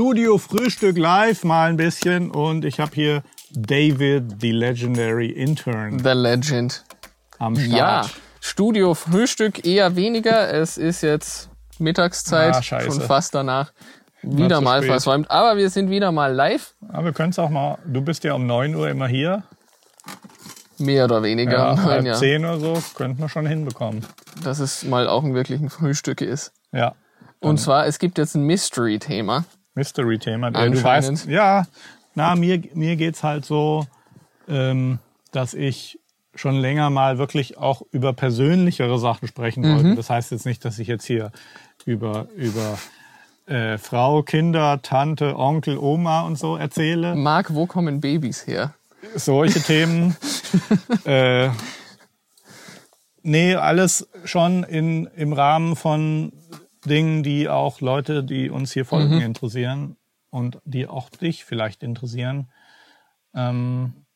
Studio Frühstück live mal ein bisschen und ich habe hier David, the legendary intern, The Legend. am Start. Ja, Studio Frühstück eher weniger. Es ist jetzt Mittagszeit, Ah, schon fast danach. Wieder mal spät. versäumt. Aber wir sind wieder mal live. Aber wir können es auch mal, du bist ja um 9 Uhr immer hier. Mehr oder weniger. Ja, Nein, halb ja. 10 oder so, könnten wir schon hinbekommen. Dass es mal auch ein wirklichen Frühstück ist. Ja, Und zwar, es gibt jetzt ein Mystery-Thema. Mystery-Thema. Du weißt, ja, na, mir, mir geht's halt so, ähm, dass ich schon länger mal wirklich auch über persönlichere Sachen sprechen Mhm. wollte. Das heißt jetzt nicht, dass ich jetzt hier über, über äh, Frau, Kinder, Tante, Onkel, Oma und so erzähle. Marc, wo kommen Babys her? solche Themen. äh, nee, alles schon in, im Rahmen von Dingen, die auch Leute, die uns hier folgen, interessieren und die auch dich vielleicht interessieren. Ähm,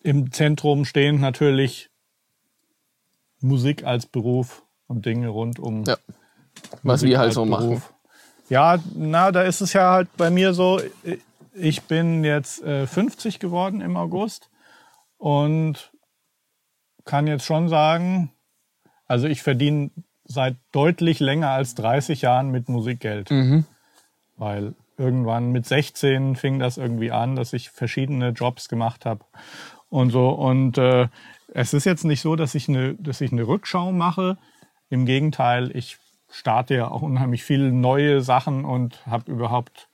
Im Zentrum stehen natürlich Musik als Beruf und Dinge rund um Ja. Was Musik wir halt so machen. Beruf. Ja, na, da ist es ja halt bei mir so, ich bin jetzt äh, 50 geworden im August und kann jetzt schon sagen, also ich verdiene seit deutlich länger als 30 Jahren mit Musik Geld. Mhm. Weil irgendwann mit 16 fing das irgendwie an, dass ich verschiedene Jobs gemacht habe und so. Und äh, es ist jetzt nicht so, dass ich eine, dass ich eine Rückschau mache. Im Gegenteil, ich starte ja auch unheimlich viele neue Sachen und habe überhaupt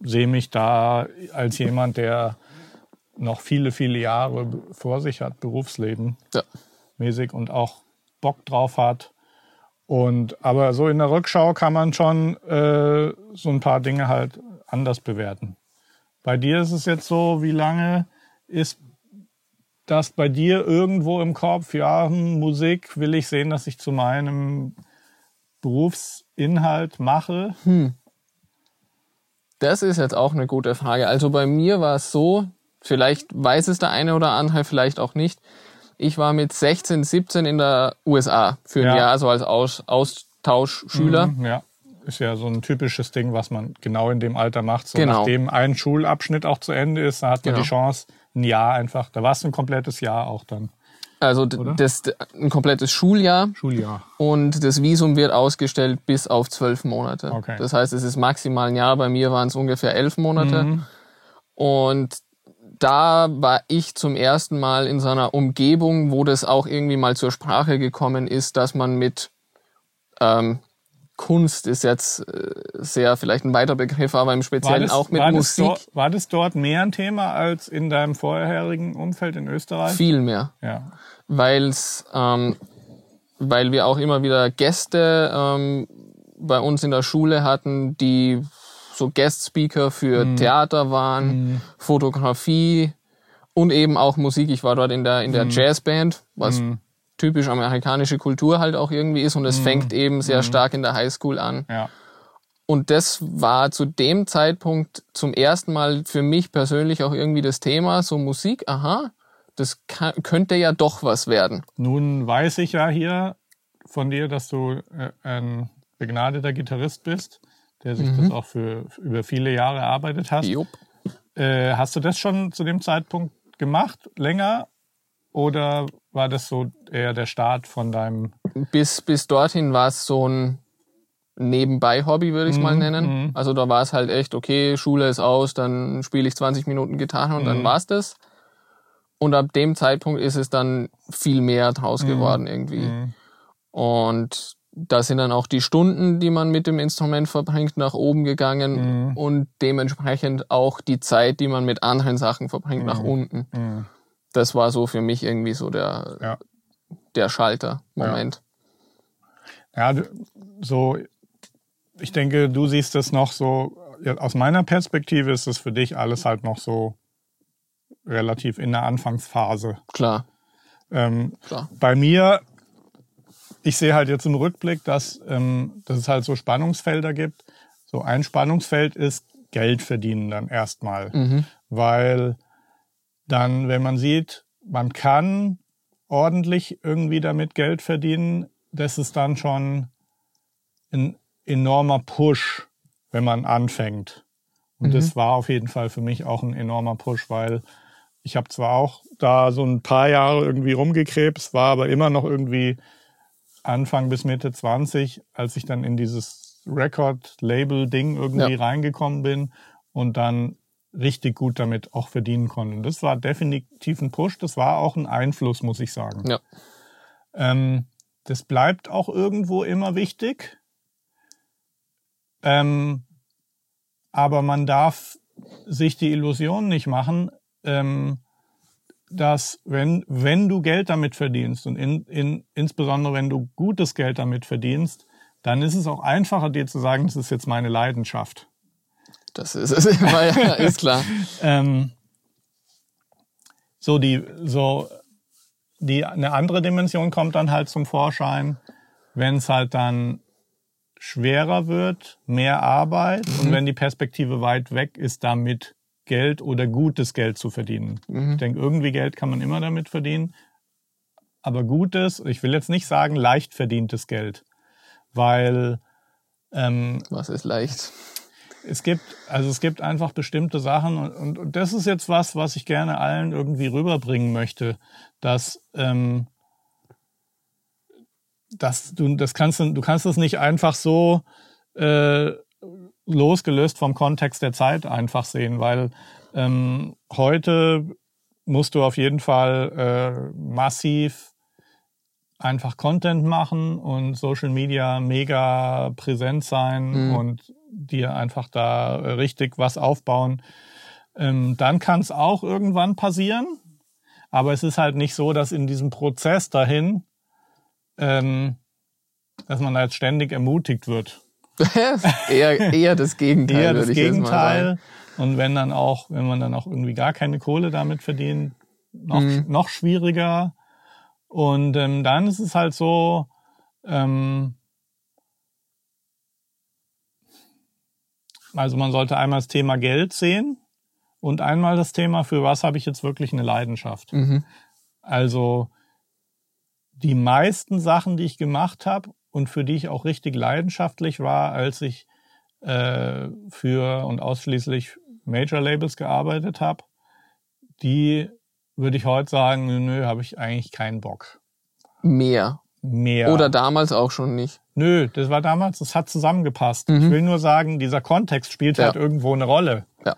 sehe mich da als jemand, der noch viele, viele Jahre vor sich hat, Berufsleben Ja. mäßig und auch Bock drauf hat. Und aber so in der Rückschau kann man schon äh, so ein paar Dinge halt anders bewerten. Bei dir ist es jetzt so, wie lange ist das bei dir irgendwo im Kopf? Ja, hm, Musik will ich sehen, dass ich zu meinem Berufsinhalt mache. Das ist jetzt auch eine gute Frage. Also bei mir war es so, vielleicht weiß es der eine oder andere, vielleicht auch nicht. Ich war mit 16, 17 in der USA für ein Ja. Jahr, so als Aus Austauschschüler. Mhm, Ja, ist ja so ein typisches Ding, was man genau in dem Alter macht. So Genau. nachdem ein Schulabschnitt auch zu Ende ist, da hat man Genau. die Chance, ein Jahr einfach. Da war es ein komplettes Jahr auch dann. Also das ein komplettes Schuljahr Schuljahr. und das Visum wird ausgestellt bis auf zwölf Monate. Okay. Das heißt, es ist maximal ein Jahr. Bei mir waren es ungefähr elf Monate. Mhm. Und da war ich zum ersten Mal in so einer Umgebung, wo das auch irgendwie mal zur Sprache gekommen ist, dass man mit ähm, Kunst ist jetzt äh, sehr vielleicht ein weiter Begriff, aber im Speziellen auch mit war, das Musik dort, war das dort mehr ein Thema als in deinem vorherigen Umfeld in Österreich? viel mehr. Ja. weil's, ähm, weil wir auch immer wieder Gäste ähm, bei uns in der Schule hatten, die so Guest-Speaker für Theater waren, Fotografie und eben auch Musik. Ich war dort in der, in der Jazzband, was typisch amerikanische Kultur halt auch irgendwie ist und es fängt eben sehr stark in der Highschool an. Ja. Und das war zu dem Zeitpunkt zum ersten Mal für mich persönlich auch irgendwie das Thema, so Musik, aha, das kann, könnte ja doch was werden. Nun weiß ich ja hier von dir, dass du äh, ein begnadeter Gitarrist bist, der sich das auch für, für über viele Jahre erarbeitet hast. Jupp. Äh, hast du das schon zu dem Zeitpunkt gemacht, länger? Oder war das so eher der Start von deinem Bis, bis dorthin war es so ein Nebenbei-Hobby, würde ich es mal Mhm, nennen. Also da war es halt echt, okay, Schule ist aus, dann spiele ich 20 Minuten Gitarre und Mhm. dann war's das. Und ab dem Zeitpunkt ist es dann viel mehr draus Mhm. geworden irgendwie. Und da sind dann auch die Stunden, die man mit dem Instrument verbringt, nach oben gegangen Mhm. und dementsprechend auch die Zeit, die man mit anderen Sachen verbringt, nach Mhm. unten. Das war so für mich irgendwie so der, Ja. der Schalter-Moment. Ja, du- so, ich denke, du siehst das noch so, ja, aus meiner Perspektive ist es für dich alles halt noch so relativ in der Anfangsphase. Klar, Ähm, klar. bei mir, ich sehe halt jetzt im Rückblick, dass, ähm, dass es halt so Spannungsfelder gibt. So ein Spannungsfeld ist Geld verdienen dann erstmal. Mhm. Weil dann, wenn man sieht, man kann ordentlich irgendwie damit Geld verdienen, das ist dann schon ein enormer Push, wenn man anfängt. Und mhm. das war auf jeden Fall für mich auch ein enormer Push, weil ich habe zwar auch da so ein paar Jahre irgendwie rumgekrebst, war aber immer noch irgendwie Anfang bis Mitte 20, als ich dann in dieses Record-Label-Ding irgendwie ja. reingekommen bin und dann richtig gut damit auch verdienen konnte. Und das war definitiv ein Push, das war auch ein Einfluss, muss ich sagen. Ja. Ähm, das bleibt auch irgendwo immer wichtig. Ähm, aber man darf sich die Illusion nicht machen, ähm, dass wenn, wenn du Geld damit verdienst und in, in, insbesondere wenn du gutes Geld damit verdienst, dann ist es auch einfacher, dir zu sagen, das ist jetzt meine Leidenschaft. Das ist es, ja, ist klar. ähm, so die, so die, eine andere Dimension kommt dann halt zum Vorschein, wenn es halt dann schwerer wird, mehr Arbeit mhm. und wenn die Perspektive weit weg ist, damit Geld oder gutes Geld zu verdienen. Mhm. Ich denke, irgendwie Geld kann man immer damit verdienen, aber gutes, ich will jetzt nicht sagen leicht verdientes Geld, weil ähm, was ist leicht? Es gibt, also es gibt einfach bestimmte Sachen und, und, und das ist jetzt was, was ich gerne allen irgendwie rüberbringen möchte, dass ähm, dass du das kannst du kannst es nicht einfach so äh, losgelöst vom Kontext der Zeit einfach sehen, weil ähm, heute musst du auf jeden Fall äh, massiv einfach Content machen und Social Media mega präsent sein mhm. und dir einfach da richtig was aufbauen. Ähm, dann kann es auch irgendwann passieren, aber es ist halt nicht so, dass in diesem Prozess dahin, ähm, dass man da jetzt ständig ermutigt wird. eher, eher das Gegenteil. Eher das Gegenteil. Und wenn dann auch, wenn man dann auch irgendwie gar keine Kohle damit verdient, noch, mhm. noch schwieriger. Und ähm, dann ist es halt so, ähm, also man sollte einmal das Thema Geld sehen und einmal das Thema, für was habe ich jetzt wirklich eine Leidenschaft. Mhm. Also die meisten Sachen, die ich gemacht habe und für die ich auch richtig leidenschaftlich war, als ich äh, für und ausschließlich Major Labels gearbeitet habe, die würde ich heute sagen, nö, nö habe ich eigentlich keinen Bock. Mehr. Mehr. Oder damals auch schon nicht. Nö, das war damals, das hat zusammengepasst. Mhm. Ich will nur sagen, dieser Kontext spielt ja. halt irgendwo eine Rolle. Ja.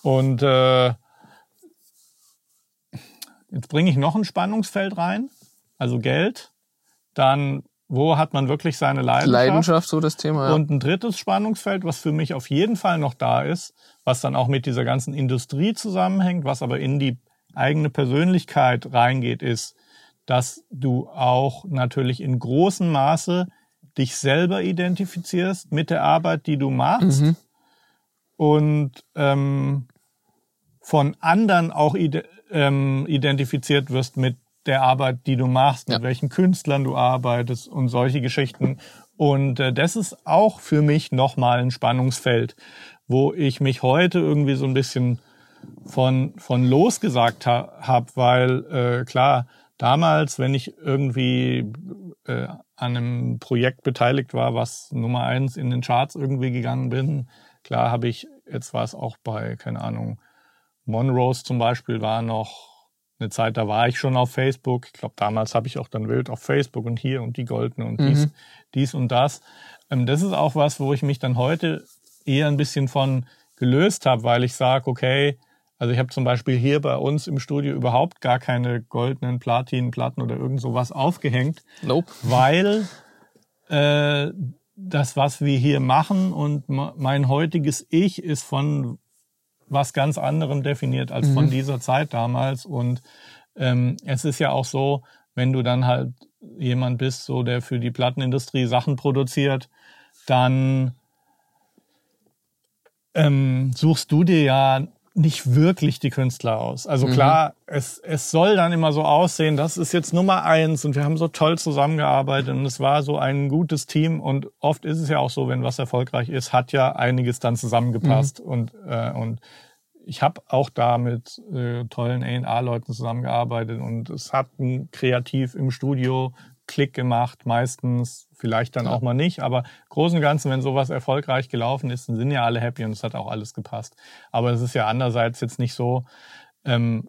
Und äh, jetzt bringe ich noch ein Spannungsfeld rein, also Geld. Dann wo hat man wirklich seine Leidenschaft? Leidenschaft, so das Thema. Ja. Und ein drittes Spannungsfeld, was für mich auf jeden Fall noch da ist, was dann auch mit dieser ganzen Industrie zusammenhängt, was aber in die eigene Persönlichkeit reingeht, ist, dass du auch natürlich in großem Maße dich selber identifizierst mit der Arbeit, die du machst mhm. und ähm, von anderen auch ide ähm, identifiziert wirst mit der Arbeit, die du machst, mit ja. welchen Künstlern du arbeitest und solche Geschichten. Und äh, das ist auch für mich nochmal ein Spannungsfeld, wo ich mich heute irgendwie so ein bisschen von, von losgesagt ha habe, weil äh, klar, damals, wenn ich irgendwie äh, an einem Projekt beteiligt war, was Nummer eins in den Charts irgendwie gegangen bin, klar habe ich, jetzt war es auch bei, keine Ahnung, Monrose zum Beispiel war noch eine Zeit, da war ich schon auf Facebook. Ich glaube, damals habe ich auch dann wild auf Facebook und hier und die Goldene und dies, mhm. dies und das. Ähm, das ist auch was, wo ich mich dann heute eher ein bisschen von gelöst habe, weil ich sage, okay, also ich habe zum Beispiel hier bei uns im Studio überhaupt gar keine goldenen Platinenplatten oder irgend sowas aufgehängt. Nope. Weil äh, das, was wir hier machen und mein heutiges Ich ist von was ganz anderem definiert als mhm. von dieser Zeit damals. Und ähm, es ist ja auch so, wenn du dann halt jemand bist, so der für die Plattenindustrie Sachen produziert, dann ähm, suchst du dir ja nicht wirklich die Künstler aus. Also mhm. klar, es, es soll dann immer so aussehen, das ist jetzt Nummer eins und wir haben so toll zusammengearbeitet und es war so ein gutes Team und oft ist es ja auch so, wenn was erfolgreich ist, hat ja einiges dann zusammengepasst mhm. und, äh, und ich habe auch da mit äh, tollen A&R-Leuten zusammengearbeitet und es hat kreativ im Studio Klick gemacht, meistens, vielleicht dann Ja. auch mal nicht, aber Großen und Ganzen, wenn sowas erfolgreich gelaufen ist, dann sind ja alle happy und es hat auch alles gepasst. Aber es ist ja andererseits jetzt nicht so, ähm,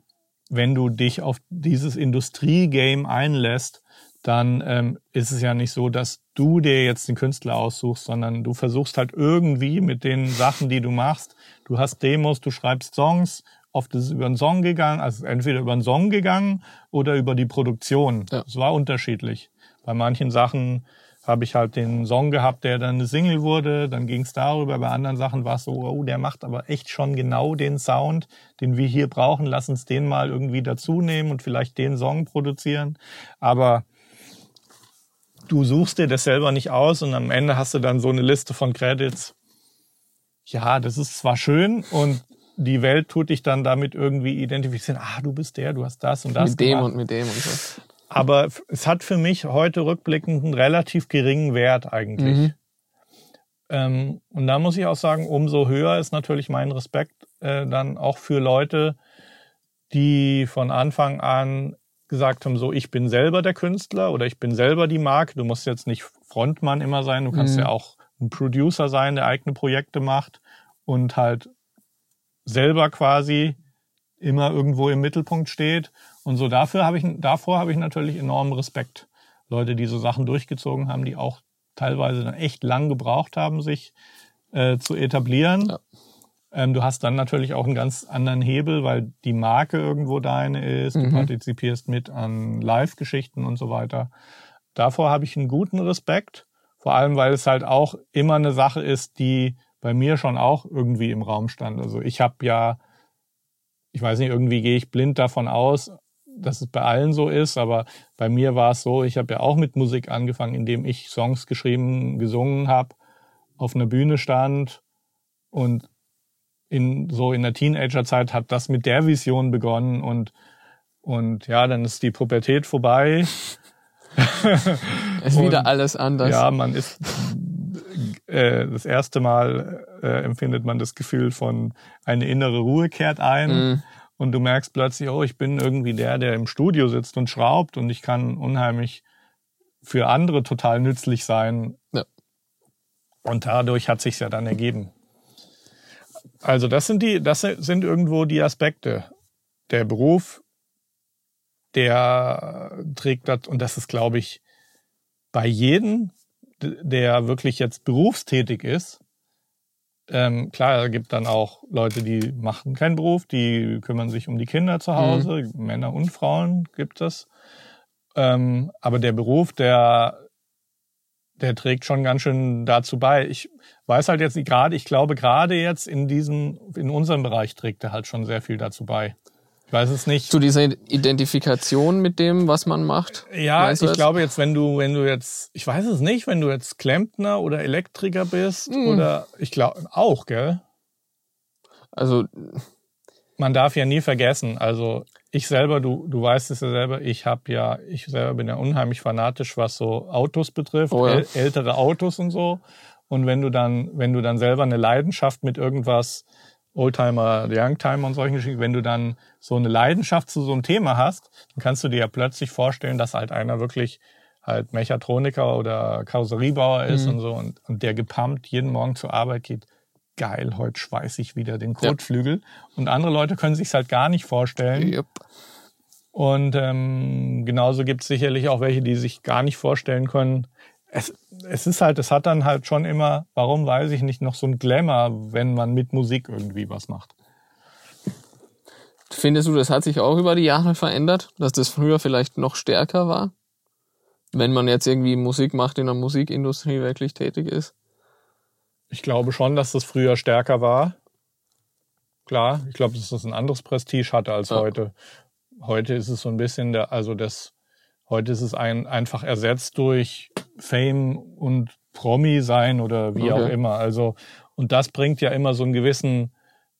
wenn du dich auf dieses Industriegame einlässt, dann ähm, ist es ja nicht so, dass du dir jetzt den Künstler aussuchst, sondern du versuchst halt irgendwie mit den Sachen, die du machst, du hast Demos, du schreibst Songs, oft ist es über einen Song gegangen, also entweder über einen Song gegangen oder über die Produktion. Ja. Es war unterschiedlich. Bei manchen Sachen habe ich halt den Song gehabt, der dann eine Single wurde, dann ging es darüber. Bei anderen Sachen war es so, oh, der macht aber echt schon genau den Sound, den wir hier brauchen. Lass uns den mal irgendwie dazu nehmen und vielleicht den Song produzieren. Aber du suchst dir das selber nicht aus und am Ende hast du dann so eine Liste von Credits. Ja, das ist zwar schön und die Welt tut dich dann damit irgendwie identifizieren. Ah, du bist der, du hast das und das mit dem gemacht. und mit dem und so. Aber es hat für mich heute rückblickend einen relativ geringen Wert eigentlich. Mhm. Ähm, und da muss ich auch sagen, umso höher ist natürlich mein Respekt äh, dann auch für Leute, die von Anfang an gesagt haben, so ich bin selber der Künstler oder ich bin selber die Marke. Du musst jetzt nicht Frontmann immer sein, du kannst Mhm. ja auch ein Producer sein, der eigene Projekte macht und halt selber quasi immer irgendwo im Mittelpunkt steht. Und so dafür habe ich, davor habe ich natürlich enormen Respekt. Leute, die so Sachen durchgezogen haben, die auch teilweise dann echt lang gebraucht haben, sich äh, zu etablieren. Ja. Ähm, du hast dann natürlich auch einen ganz anderen Hebel, weil die Marke irgendwo deine ist. Du Mhm. partizipierst mit an Live-Geschichten und so weiter. Davor habe ich einen guten Respekt. Vor allem, weil es halt auch immer eine Sache ist, die bei mir schon auch irgendwie im Raum stand. Also ich habe ja, ich weiß nicht, irgendwie gehe ich blind davon aus, dass es bei allen so ist, aber bei mir war es so, ich habe ja auch mit Musik angefangen, indem ich Songs geschrieben, gesungen habe, auf einer Bühne stand und in so in der Teenagerzeit hat das mit der Vision begonnen und und ja, dann ist die Pubertät vorbei. Ist Und- wieder alles anders. Ja, man ist äh, das erste Mal äh, empfindet man das Gefühl von eine innere Ruhe kehrt ein Mhm. und du merkst plötzlich, oh, ich bin irgendwie der, der im Studio sitzt und schraubt und ich kann unheimlich für andere total nützlich sein. Ja. Und dadurch hat sich's ja dann ergeben. Also das sind die, das sind irgendwo die Aspekte. Der Beruf, der trägt das, und das ist, glaube ich, bei jedem, der wirklich jetzt berufstätig ist, ähm, klar, es gibt dann auch Leute, die machen keinen Beruf, die kümmern sich um die Kinder zu Hause, Männer und Frauen gibt es. Ähm, aber der Beruf, der, der trägt schon ganz schön dazu bei. Ich weiß halt jetzt nicht gerade, ich glaube gerade jetzt in diesem, in unserem Bereich trägt er halt schon sehr viel dazu bei. Ich weiß es nicht. Zu dieser Identifikation mit dem, was man macht. Ja, ich das? glaube jetzt, wenn du, wenn du jetzt, ich weiß es nicht, wenn du jetzt Klempner oder Elektriker bist Mhm. oder ich glaube auch, gell? Also, Man darf ja nie vergessen, also ich selber, du, du weißt es ja selber, ich habe ja, ich selber bin ja unheimlich fanatisch, was so Autos betrifft, Oh ja. äl ältere Autos und so. Und wenn du dann, wenn du dann selber eine Leidenschaft mit irgendwas, Oldtimer, Youngtimer und solchen Geschichten, wenn du dann so eine Leidenschaft zu so einem Thema hast, dann kannst du dir ja plötzlich vorstellen, dass halt einer wirklich halt Mechatroniker oder Karosseriebauer ist Mhm. und so und, und der gepumpt jeden Morgen zur Arbeit geht. Geil, heute schweiß ich wieder den Kotflügel. Und andere Leute können sich's halt gar nicht vorstellen. yep. Und ähm, genauso gibt es sicherlich auch welche, die sich gar nicht vorstellen können. Es, es ist halt, es hat dann halt schon immer, warum weiß ich nicht, noch so ein Glamour, wenn man mit Musik irgendwie was macht. findest du, das hat sich auch über die Jahre verändert, dass das früher vielleicht noch stärker war? Wenn man jetzt irgendwie Musik macht, in der Musikindustrie wirklich tätig ist? Ich glaube schon, dass das früher stärker war. Klar, ich glaube, dass das ein anderes Prestige hatte als Ja. heute. Heute ist es so ein bisschen der, also das, heute ist es ein, einfach ersetzt durch Fame und Promi sein oder wie Okay. auch immer. Also, und das bringt ja immer so einen gewissen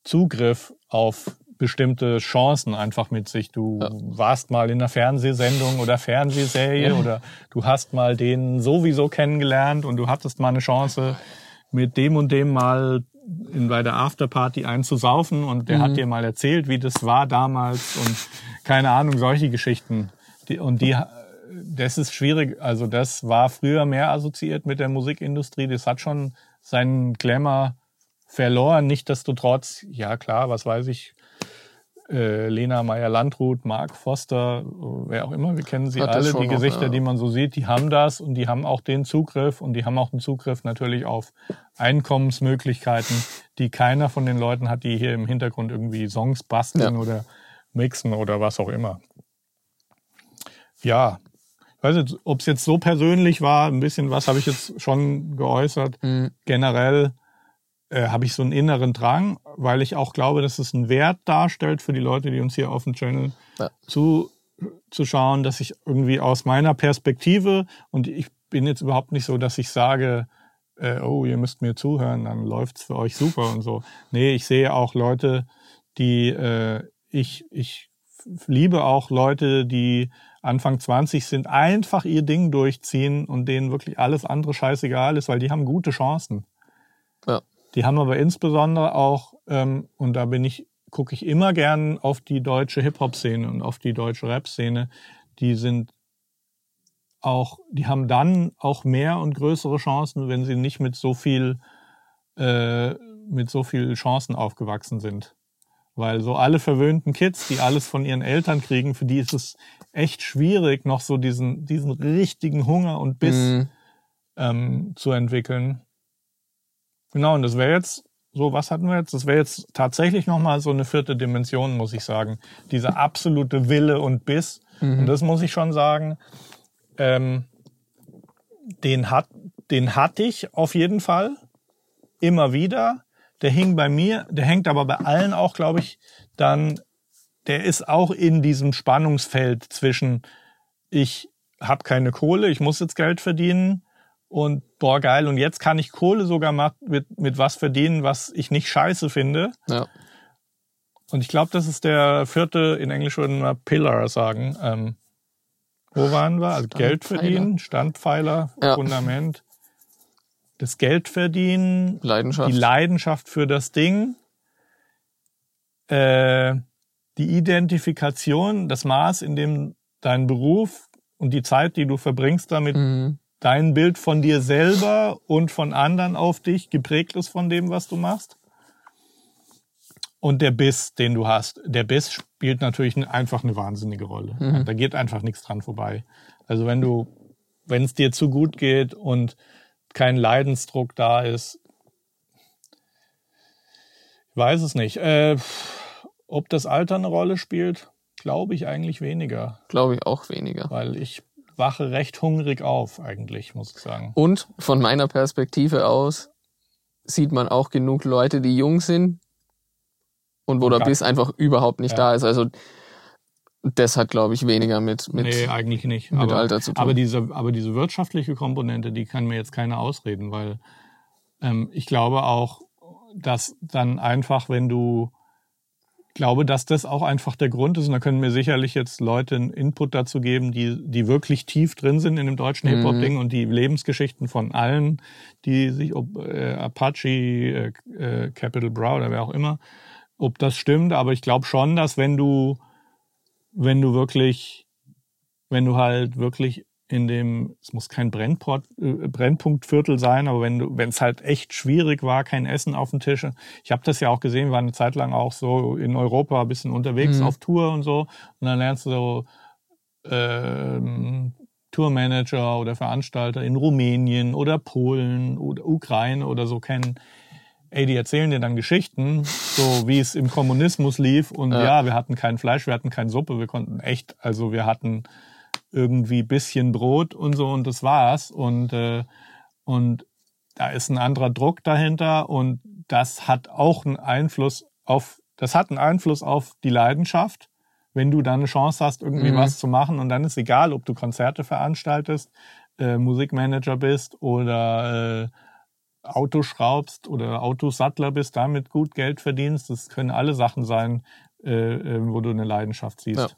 Zugriff auf bestimmte Chancen einfach mit sich. Du Ja. warst mal in einer Fernsehsendung oder Fernsehserie Ja. oder du hast mal den sowieso kennengelernt und du hattest mal eine Chance, mit dem und dem mal in, bei der Afterparty einzusaufen und der Mhm. hat dir mal erzählt, wie das war damals und keine Ahnung, solche Geschichten. Die, und die, das ist schwierig. Also das war früher mehr assoziiert mit der Musikindustrie. Das hat schon seinen Glamour verloren. Nichtsdestotrotz, ja klar, was weiß ich, äh, Lena Meyer-Landrut, Mark Foster, wer auch immer, wir kennen sie Hat alle, die noch, Gesichter, ja. die man so sieht, die haben das und die haben auch den Zugriff und die haben auch den Zugriff natürlich auf Einkommensmöglichkeiten, die keiner von den Leuten hat, die hier im Hintergrund irgendwie Songs basteln Ja. oder mixen oder was auch immer. Ja, weiß nicht, ob es jetzt so persönlich war, ein bisschen was habe ich jetzt schon geäußert. Mhm. Generell äh, habe ich so einen inneren Drang, weil ich auch glaube, dass es einen Wert darstellt für die Leute, die uns hier auf dem Channel Ja. zu, zu schauen, dass ich irgendwie aus meiner Perspektive und ich bin jetzt überhaupt nicht so, dass ich sage, äh, oh, ihr müsst mir zuhören, dann läuft's für euch super und so. Nee, ich sehe auch Leute, die äh, ich, ich liebe auch Leute, die Anfang 20 sind, einfach ihr Ding durchziehen und denen wirklich alles andere scheißegal ist, weil die haben gute Chancen. Ja. Die haben aber insbesondere auch, ähm, und da bin ich, gucke ich immer gern auf die deutsche Hip-Hop-Szene und auf die deutsche Rap-Szene, die sind auch, die haben dann auch mehr und größere Chancen, wenn sie nicht mit so viel, äh, mit so viel Chancen aufgewachsen sind. Weil so alle verwöhnten Kids, die alles von ihren Eltern kriegen, für die ist es echt schwierig, noch so diesen, diesen richtigen Hunger und Biss Mhm. ähm, zu entwickeln. Genau, und das wäre jetzt, so was hatten wir jetzt? Das wäre jetzt tatsächlich nochmal so eine vierte Dimension, muss ich sagen. Dieser absolute Wille und Biss. Und das muss ich schon sagen, ähm, den, hat, den hatte ich auf jeden Fall immer wieder. Der hing bei mir, der hängt aber bei allen auch, glaube ich, dann, der ist auch in diesem Spannungsfeld zwischen, ich habe keine Kohle, ich muss jetzt Geld verdienen und boah, geil, und jetzt kann ich Kohle sogar mit, mit was verdienen, was ich nicht scheiße finde. Ja. Und ich glaube, das ist der vierte, in Englisch würden wir Pillar sagen. Ähm, wo waren wir? Also Geld verdienen, Standpfeiler, Ja. Fundament. Das Geld verdienen, Leidenschaft. die Leidenschaft für das Ding, äh, die Identifikation, das Maß, in dem dein Beruf und die Zeit, die du verbringst damit, Mhm. dein Bild von dir selber und von anderen auf dich geprägt ist von dem, was du machst. Und der Biss, den du hast. Der Biss spielt natürlich einfach eine wahnsinnige Rolle. Mhm. Da geht einfach nichts dran vorbei. Also wenn du, wenn es dir zu gut geht und kein Leidensdruck da ist, ich weiß es nicht. Äh, ob das Alter eine Rolle spielt, glaube ich eigentlich weniger, Glaube ich auch weniger. weil ich wache recht hungrig auf, eigentlich, muss ich sagen. Und von meiner Perspektive aus sieht man auch genug Leute, die jung sind und wo Und der Biss einfach überhaupt nicht Ja. da ist. Also das hat, glaube ich, weniger mit, mit nee, eigentlich nicht. mit aber, Alter zu tun. Aber diese, aber diese wirtschaftliche Komponente, die kann mir jetzt keiner ausreden, weil ähm, ich glaube auch, dass dann einfach, wenn du, ich glaube, dass das auch einfach der Grund ist, und da können mir sicherlich jetzt Leute einen Input dazu geben, die, die wirklich tief drin sind in dem deutschen Mhm. Hip-Hop-Ding und die Lebensgeschichten von allen, die sich, ob äh, Apache, äh, äh, Capital Bra oder wer auch immer, ob das stimmt, aber ich glaube schon, dass wenn du, wenn du wirklich, wenn du halt wirklich in dem, es muss kein Brennport, äh, Brennpunktviertel sein, aber wenn du, wenn es halt echt schwierig war, kein Essen auf dem Tisch. Ich habe das ja auch gesehen, war eine Zeit lang auch so in Europa ein bisschen unterwegs Mhm. auf Tour und so. Und dann lernst du so ähm, Tourmanager oder Veranstalter in Rumänien oder Polen oder Ukraine oder so kennen. Ey, die erzählen dir dann Geschichten, so wie es im Kommunismus lief. Und Ja. ja, wir hatten kein Fleisch, wir hatten keine Suppe, wir konnten echt, also wir hatten irgendwie bisschen Brot und so und das war's. Und, äh, und da ist ein anderer Druck dahinter und das hat auch einen Einfluss auf, das hat einen Einfluss auf die Leidenschaft, wenn du dann eine Chance hast, irgendwie Mhm. was zu machen und dann ist egal, ob du Konzerte veranstaltest, äh, Musikmanager bist oder äh, Auto schraubst oder Autosattler bist, damit gut Geld verdienst. Das können alle Sachen sein, äh, äh, wo du eine Leidenschaft siehst. Ja.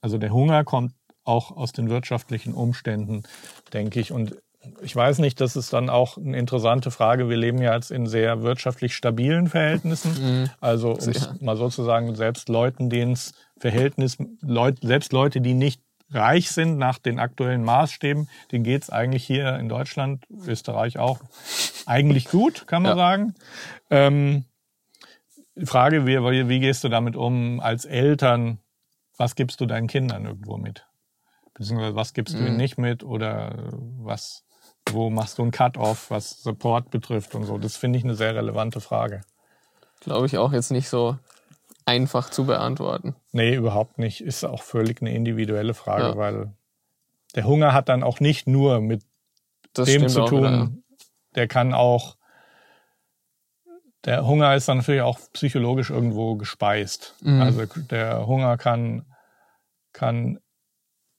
Also der Hunger kommt auch aus den wirtschaftlichen Umständen, denke ich. Und ich weiß nicht, das ist dann auch eine interessante Frage. Wir leben ja jetzt in sehr wirtschaftlich stabilen Verhältnissen. Mhm. Also um mal sozusagen selbst Leuten, denen es Verhältnis, Leut, selbst Leute, die nicht reich sind nach den aktuellen Maßstäben, denen geht's eigentlich hier in Deutschland, Österreich auch, eigentlich gut, kann man Ja. sagen. Ähm, die Frage, wie, wie gehst du damit um als Eltern? Was gibst du deinen Kindern irgendwo mit? Beziehungsweise was gibst du ihnen nicht mit oder was, wo machst du einen Cut-off, was Support betrifft und so? Das finde ich eine sehr relevante Frage. Glaube ich auch jetzt nicht so einfach zu beantworten. Nee, überhaupt nicht. Ist auch völlig eine individuelle Frage, Ja. weil der Hunger hat dann auch nicht nur mit Das dem zu tun. wieder, ja. Der kann auch, der Hunger ist dann natürlich auch psychologisch irgendwo gespeist. Mhm. Also der Hunger kann, kann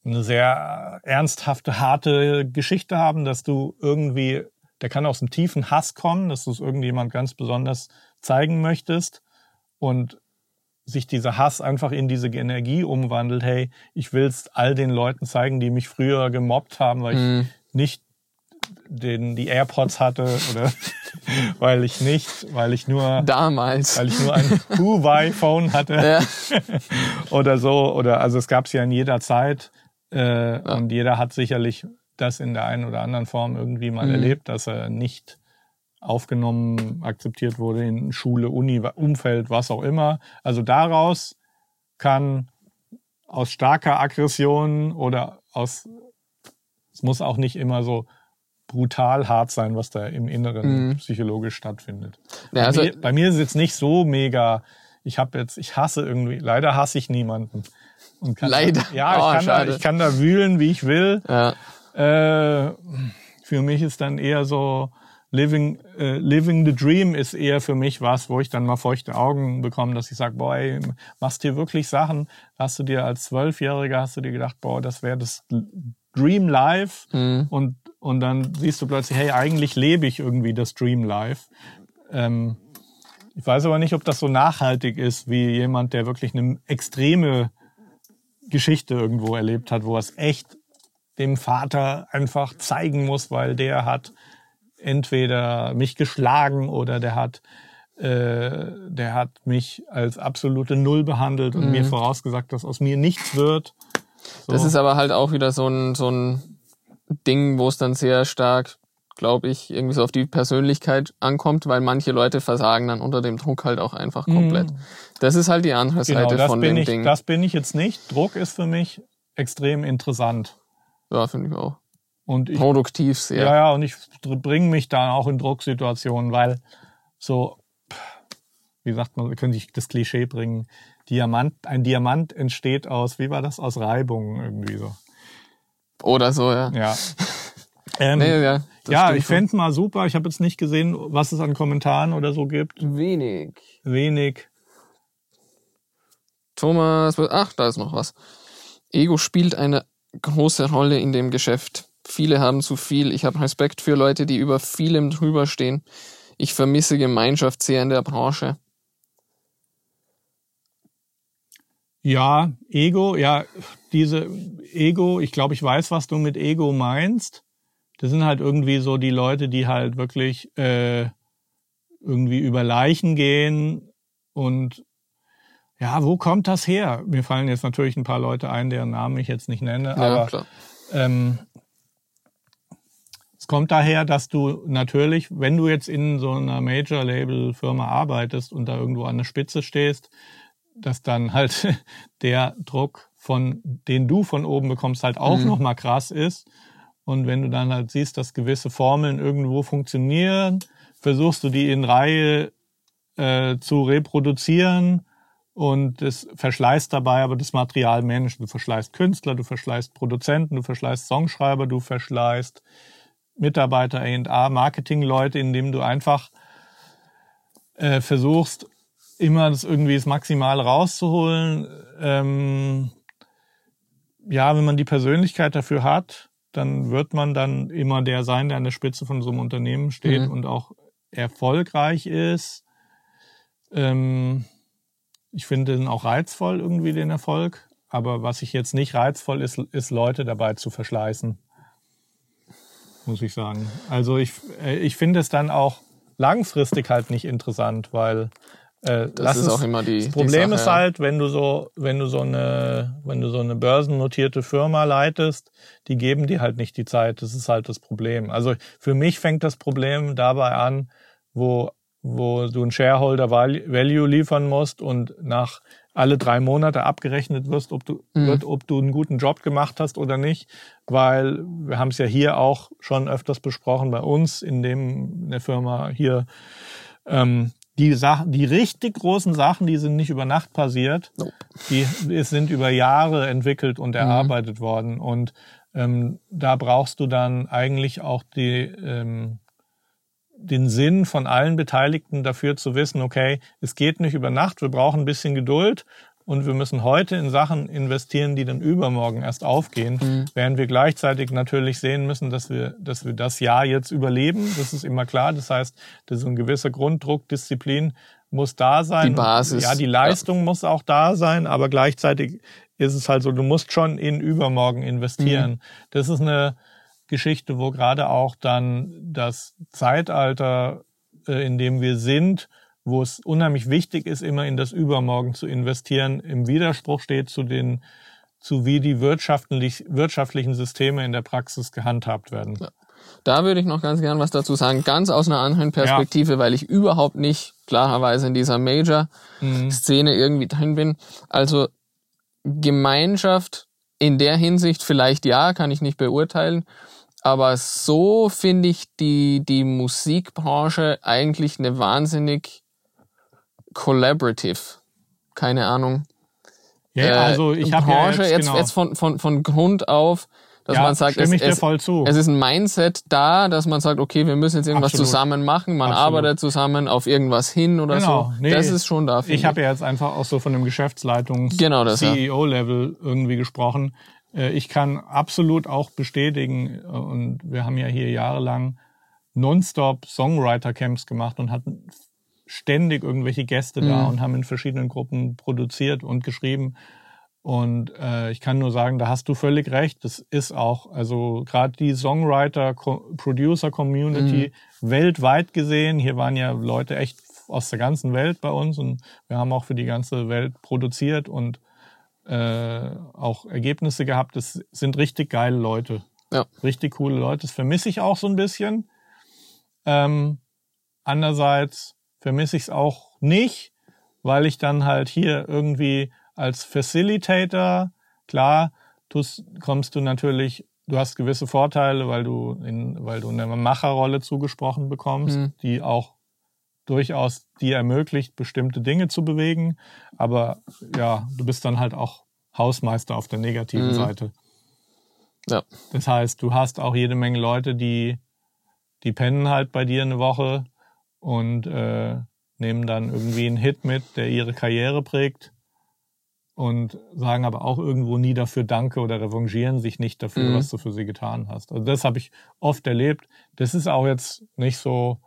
eine sehr ernsthafte, harte Geschichte haben, dass du irgendwie, der kann aus dem tiefen Hass kommen, dass du es irgendjemand ganz besonders zeigen möchtest und sich dieser Hass einfach in diese Energie umwandelt. Hey, ich will es all den Leuten zeigen, die mich früher gemobbt haben, weil Mhm. ich nicht den, die AirPods hatte oder weil ich nicht, weil ich nur, Damals. weil ich nur ein Huawei-Phone hatte Ja. oder so. Oder also es gab es ja in jeder Zeit äh, und jeder hat sicherlich das in der einen oder anderen Form irgendwie mal Mhm. erlebt, dass er nicht aufgenommen, akzeptiert wurde in Schule, Uni, Umfeld, was auch immer. Also daraus kann aus starker Aggression oder aus, es muss auch nicht immer so brutal hart sein, was da im Inneren Mhm. psychologisch stattfindet. Ja, also, bei, mir, bei mir ist es jetzt nicht so mega. Ich habe jetzt, ich hasse irgendwie, leider hasse ich niemanden. Leider? Da, ja, ich, Oh, kann da, schade. ich kann da wühlen, wie ich will. ja. Äh, für mich ist dann eher so living, äh, living the dream ist eher für mich was, wo ich dann mal feuchte Augen bekomme, dass ich sage, boah, ey, machst dir wirklich Sachen, hast du dir als Zwölfjähriger, hast du dir gedacht, boah, das wäre das Dream Life Mhm. und, und dann siehst du plötzlich, hey, eigentlich lebe ich irgendwie das Dream Life. Ähm, ich weiß aber nicht, ob das so nachhaltig ist, wie jemand, der wirklich eine extreme Geschichte irgendwo erlebt hat, wo er es echt dem Vater einfach zeigen muss, weil der hat entweder mich geschlagen oder der hat, äh, der hat mich als absolute Null behandelt und mir vorausgesagt, dass aus mir nichts wird. So. Das ist aber halt auch wieder so ein, so ein Ding, wo es dann sehr stark, glaube ich, irgendwie so auf die Persönlichkeit ankommt, weil manche Leute versagen dann unter dem Druck halt auch einfach komplett. Das ist halt die andere genau, Seite das von bin dem ich, Ding. das bin ich jetzt nicht. Druck ist für mich extrem interessant ja, finde ich auch. Und ich Produktiv sehr. Ja, ja, und ich bringe mich dann auch in Drucksituationen, weil so, wie sagt man, können sich das Klischee bringen, Diamant, ein Diamant entsteht aus, wie war das, aus Reibungen irgendwie so. Oder so, ja. Ja. Ähm, Nee, ja, ja, ich fände mal super. Ich habe jetzt nicht gesehen, was es an Kommentaren oder so gibt. Wenig. Wenig. Thomas, ach, da ist noch was. Ego spielt eine große Rolle in dem Geschäft. Viele haben zu viel. Ich habe Respekt für Leute, die über vielem drüber stehen. Ich vermisse Gemeinschaft sehr in der Branche. Ja, Ego, ja, diese Ego, ich glaube, ich weiß, was du mit Ego meinst. Das sind halt irgendwie so die Leute, die halt wirklich äh, irgendwie über Leichen gehen und ja, wo kommt das her? Mir fallen jetzt natürlich ein paar Leute ein, deren Namen ich jetzt nicht nenne, Ja, aber klar. ähm, es kommt daher, dass du natürlich, wenn du jetzt in so einer Major-Label-Firma arbeitest und da irgendwo an der Spitze stehst, dass dann halt der Druck von, den du von oben bekommst, halt auch Mhm. nochmal krass ist. Und wenn du dann halt siehst, dass gewisse Formeln irgendwo funktionieren, versuchst du die in Reihe äh, zu reproduzieren und es verschleißt dabei aber das Materialmanagement. Du verschleißt Künstler, du verschleißt Produzenten, du verschleißt Songschreiber, du verschleißt Mitarbeiter, A&A, Marketingleute, indem du einfach äh, versuchst, immer das irgendwie das Maximale rauszuholen. Ähm, ja, wenn man die Persönlichkeit dafür hat, dann wird man dann immer der sein, der an der Spitze von so einem Unternehmen steht Mhm. und auch erfolgreich ist. Ähm, ich finde den auch reizvoll irgendwie den Erfolg, aber was ich jetzt nicht reizvoll ist, ist Leute dabei zu verschleißen, muss ich sagen. Also ich, äh, ich finde es dann auch langfristig halt nicht interessant, weil Äh, Das ist es- auch immer die, das Problem die ist Sache. halt, wenn du so, wenn du so eine, wenn du so eine börsennotierte Firma leitest, die geben dir halt nicht die Zeit. Das ist halt das Problem. Also für mich fängt das Problem dabei an, wo, wo du einen Shareholder Val- Value liefern musst und nach alle drei Monate abgerechnet wirst, ob du, Mhm. wird, ob du einen guten Job gemacht hast oder nicht. Weil wir haben es ja hier auch schon öfters besprochen bei uns in dem, in der Firma hier, ähm, die Sachen, die richtig großen Sachen, die sind nicht über Nacht passiert. Nope. Die es sind über Jahre entwickelt und erarbeitet worden. Und ähm, da brauchst du dann eigentlich auch die, ähm, den Sinn von allen Beteiligten dafür zu wissen, okay, es geht nicht über Nacht, wir brauchen ein bisschen Geduld und wir müssen heute in Sachen investieren, die dann übermorgen erst aufgehen, während wir gleichzeitig natürlich sehen müssen, dass wir, dass wir das Jahr jetzt überleben. Das ist immer klar. Das heißt, das ist ein gewisser Grunddruck, Disziplin muss da sein. Die Basis, Ja, die Leistung muss auch da sein, aber gleichzeitig ist es halt so, du musst schon in übermorgen investieren. Das ist eine Geschichte, wo gerade auch dann das Zeitalter, äh, in dem wir sind, wo es unheimlich wichtig ist, immer in das Übermorgen zu investieren, im Widerspruch steht zu den zu wie die wirtschaftlich, wirtschaftlichen Systeme in der Praxis gehandhabt werden. Da würde ich noch ganz gern was dazu sagen, ganz aus einer anderen Perspektive, weil ich überhaupt nicht klarerweise in dieser Major-Szene irgendwie drin bin. Also Gemeinschaft in der Hinsicht vielleicht ja, kann ich nicht beurteilen. Aber so finde ich die, die Musikbranche eigentlich eine wahnsinnig collaborative. Keine Ahnung. Ja, äh, also ich habe ja jetzt, jetzt, genau, jetzt von, von, von Grund auf, dass ja, man sagt, es, ich es, voll zu. es ist ein Mindset da, dass man sagt, okay, wir müssen jetzt irgendwas Absolut. zusammen machen, man Absolut. arbeitet zusammen auf irgendwas hin oder Genau. so. Nee, das ist schon da. ich finde habe ja jetzt einfach auch so von dem Geschäftsleitungs Genau. CEO-Level irgendwie gesprochen. Äh, Ich kann absolut auch bestätigen, äh, und wir haben ja hier jahrelang nonstop Songwriter-Camps gemacht und hatten ständig irgendwelche Gäste da Mhm. und haben in verschiedenen Gruppen produziert und geschrieben. Und äh, ich kann nur sagen, da hast du völlig recht. Das ist auch, also gerade die Songwriter-Producer-Community weltweit gesehen. Hier waren ja Leute echt aus der ganzen Welt bei uns und wir haben auch für die ganze Welt produziert und äh, auch Ergebnisse gehabt. Das sind richtig geile Leute. Ja. Richtig coole Leute. Das vermisse ich auch so ein bisschen. Ähm, andererseits vermisse ich es auch nicht, weil ich dann halt hier irgendwie als Facilitator, klar, tust, kommst du natürlich, du hast gewisse Vorteile, weil du in, weil du eine Macherrolle zugesprochen bekommst, Mhm. die auch durchaus dir ermöglicht, bestimmte Dinge zu bewegen. Aber ja, du bist dann halt auch Hausmeister auf der negativen Mhm. Seite. Ja. Das heißt, du hast auch jede Menge Leute, die, die pennen halt bei dir eine Woche und äh, nehmen dann irgendwie einen Hit mit, der ihre Karriere prägt und sagen aber auch irgendwo nie dafür Danke oder revanchieren sich nicht dafür, Mhm. was du für sie getan hast. Also das habe ich oft erlebt. Das ist auch jetzt nicht so,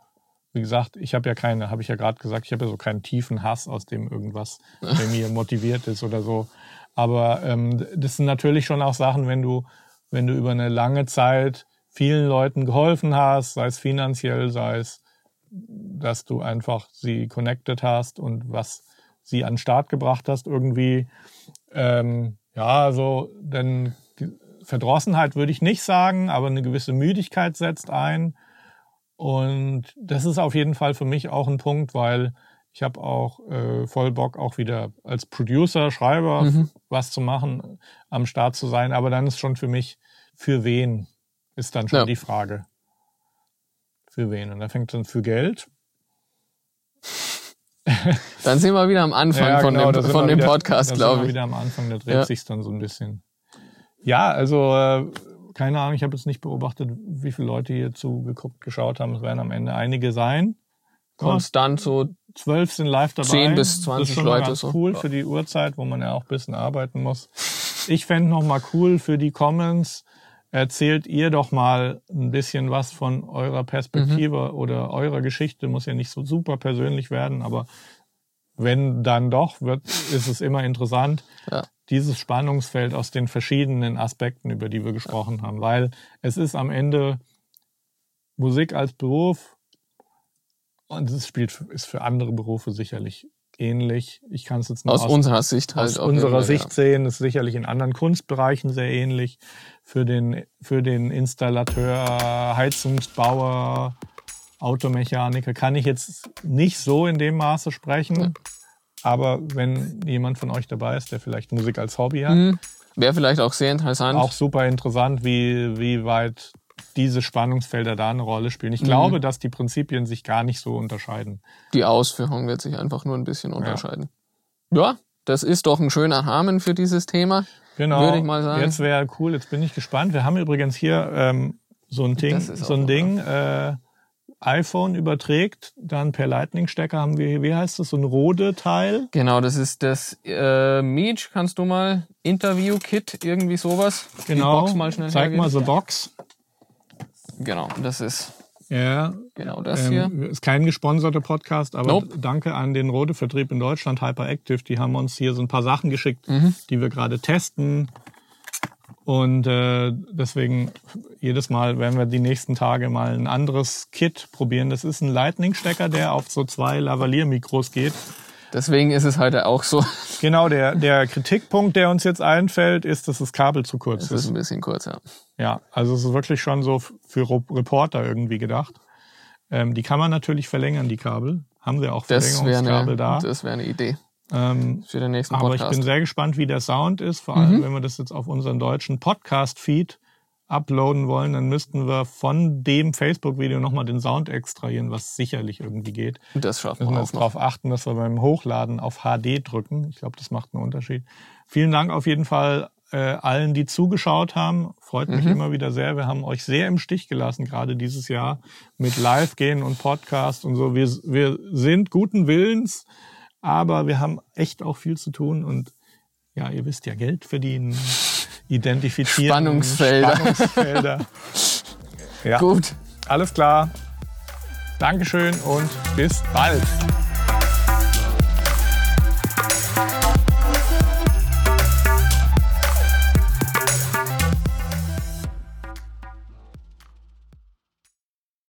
wie gesagt, ich habe ja keine, habe ich ja gerade gesagt, ich habe ja so keinen tiefen Hass, aus dem irgendwas bei mir motiviert ist oder so. Aber ähm, das sind natürlich schon auch Sachen, wenn du, wenn du über eine lange Zeit vielen Leuten geholfen hast, sei es finanziell, sei es, dass du einfach sie connected hast und was sie an den Start gebracht hast, irgendwie, ähm, ja, also, denn Verdrossenheit würde ich nicht sagen, aber eine gewisse Müdigkeit setzt ein. Und das ist auf jeden Fall für mich auch ein Punkt, weil ich habe auch äh, voll Bock, auch wieder als Producer, Schreiber Mhm. was zu machen, am Start zu sein. Aber dann ist schon für mich, für wen ist dann schon Ja. die Frage. Für wen? Und da fängt dann für Geld. Dann sind wir wieder am Anfang Ja, von genau, dem, von dem wieder- Podcast, da sind wir glaube ich. wieder am Anfang, da dreht Ja. sich's dann so ein bisschen. Ja, also äh, keine Ahnung, ich habe jetzt nicht beobachtet, wie viele Leute hier zugeguckt, geschaut haben. Es werden am Ende einige sein. Konstant so Zwölf sind live dabei. 10 bis das ist 20 schon Leute ganz so. cool Ja. für die Uhrzeit, wo man ja auch ein bisschen arbeiten muss. Ich fände noch mal cool für die Comments. Erzählt ihr doch mal ein bisschen was von eurer Perspektive Mhm. oder eurer Geschichte. Muss ja nicht so super persönlich werden, aber wenn dann doch, wird, ist es immer interessant, Ja. dieses Spannungsfeld aus den verschiedenen Aspekten, über die wir gesprochen haben. Weil es ist am Ende Musik als Beruf und es spielt, ist für andere Berufe sicherlich ähnlich. Ich kann es jetzt nur aus, unserer Sicht halt aus unserer Fall, Sicht sehen. Ist sicherlich in anderen Kunstbereichen sehr ähnlich. Für den, für den Installateur, Heizungsbauer, Automechaniker kann ich jetzt nicht so in dem Maße sprechen. Aber wenn jemand von euch dabei ist, der vielleicht Musik als Hobby hat, Ja. Hm, Wäre vielleicht auch sehr interessant. auch super interessant, wie, wie weit diese Spannungsfelder da eine Rolle spielen. Mhm. Ich glaube, dass die Prinzipien sich gar nicht so unterscheiden. Die Ausführung wird sich einfach nur ein bisschen unterscheiden. Ja, das ist doch ein schöner Rahmen für dieses Thema. Genau. Würde ich mal sagen. Jetzt wäre cool, jetzt bin ich gespannt. Wir haben übrigens hier ähm, so ein Ding, so ein Ding, äh, iPhone überträgt, dann per Lightning-Stecker haben wir, wie heißt das, so ein Rode-Teil. Genau, das ist das äh, Meech, kannst du mal Interview-Kit, irgendwie sowas. Genau. Mal schnell Zeig hergeben. mal so Box. Genau, das ist Ja, genau das hier. ähm, ist kein gesponserter Podcast, aber Nope. danke an den Rode-Vertrieb in Deutschland, Hyperactive. Die haben uns hier so ein paar Sachen geschickt, Mhm. die wir gerade testen. Und äh, deswegen jedes Mal werden wir die nächsten Tage mal ein anderes Kit probieren. Das ist ein Lightning-Stecker, der auf so zwei Lavalier-Mikros geht. Deswegen ist es heute auch so. Genau, der, der Kritikpunkt, der uns jetzt einfällt, ist, dass das Kabel zu kurz Das ist ist. ein bisschen kurz, ja. Also es ist wirklich schon so für Reporter irgendwie gedacht. Ähm, die kann man natürlich verlängern, die Kabel. Haben wir auch Das wäre Verlängerungskabel eine, da. das wär eine Idee Ähm, für den nächsten aber ich Podcast. bin sehr gespannt, wie der Sound ist. Vor Mhm. allem, wenn wir das jetzt auf unseren deutschen Podcast-Feed uploaden wollen, dann müssten wir von dem Facebook-Video nochmal den Sound extrahieren, was sicherlich irgendwie geht. das schaffen Müssen wir wir auch jetzt noch. darauf achten, dass wir beim Hochladen auf HD drücken. Ich glaube, das macht einen Unterschied. Vielen Dank auf jeden Fall äh, allen, die zugeschaut haben. Freut mich Mhm. immer wieder sehr. Wir haben euch sehr im Stich gelassen, gerade dieses Jahr mit Live-Gehen und Podcast und so. Wir, wir sind guten Willens, aber wir haben echt auch viel zu tun und ja, ihr wisst ja, Geld verdienen, identifizieren. Spannungsfelder. Spannungsfelder. ja, Gut. alles klar. Dankeschön und bis bald.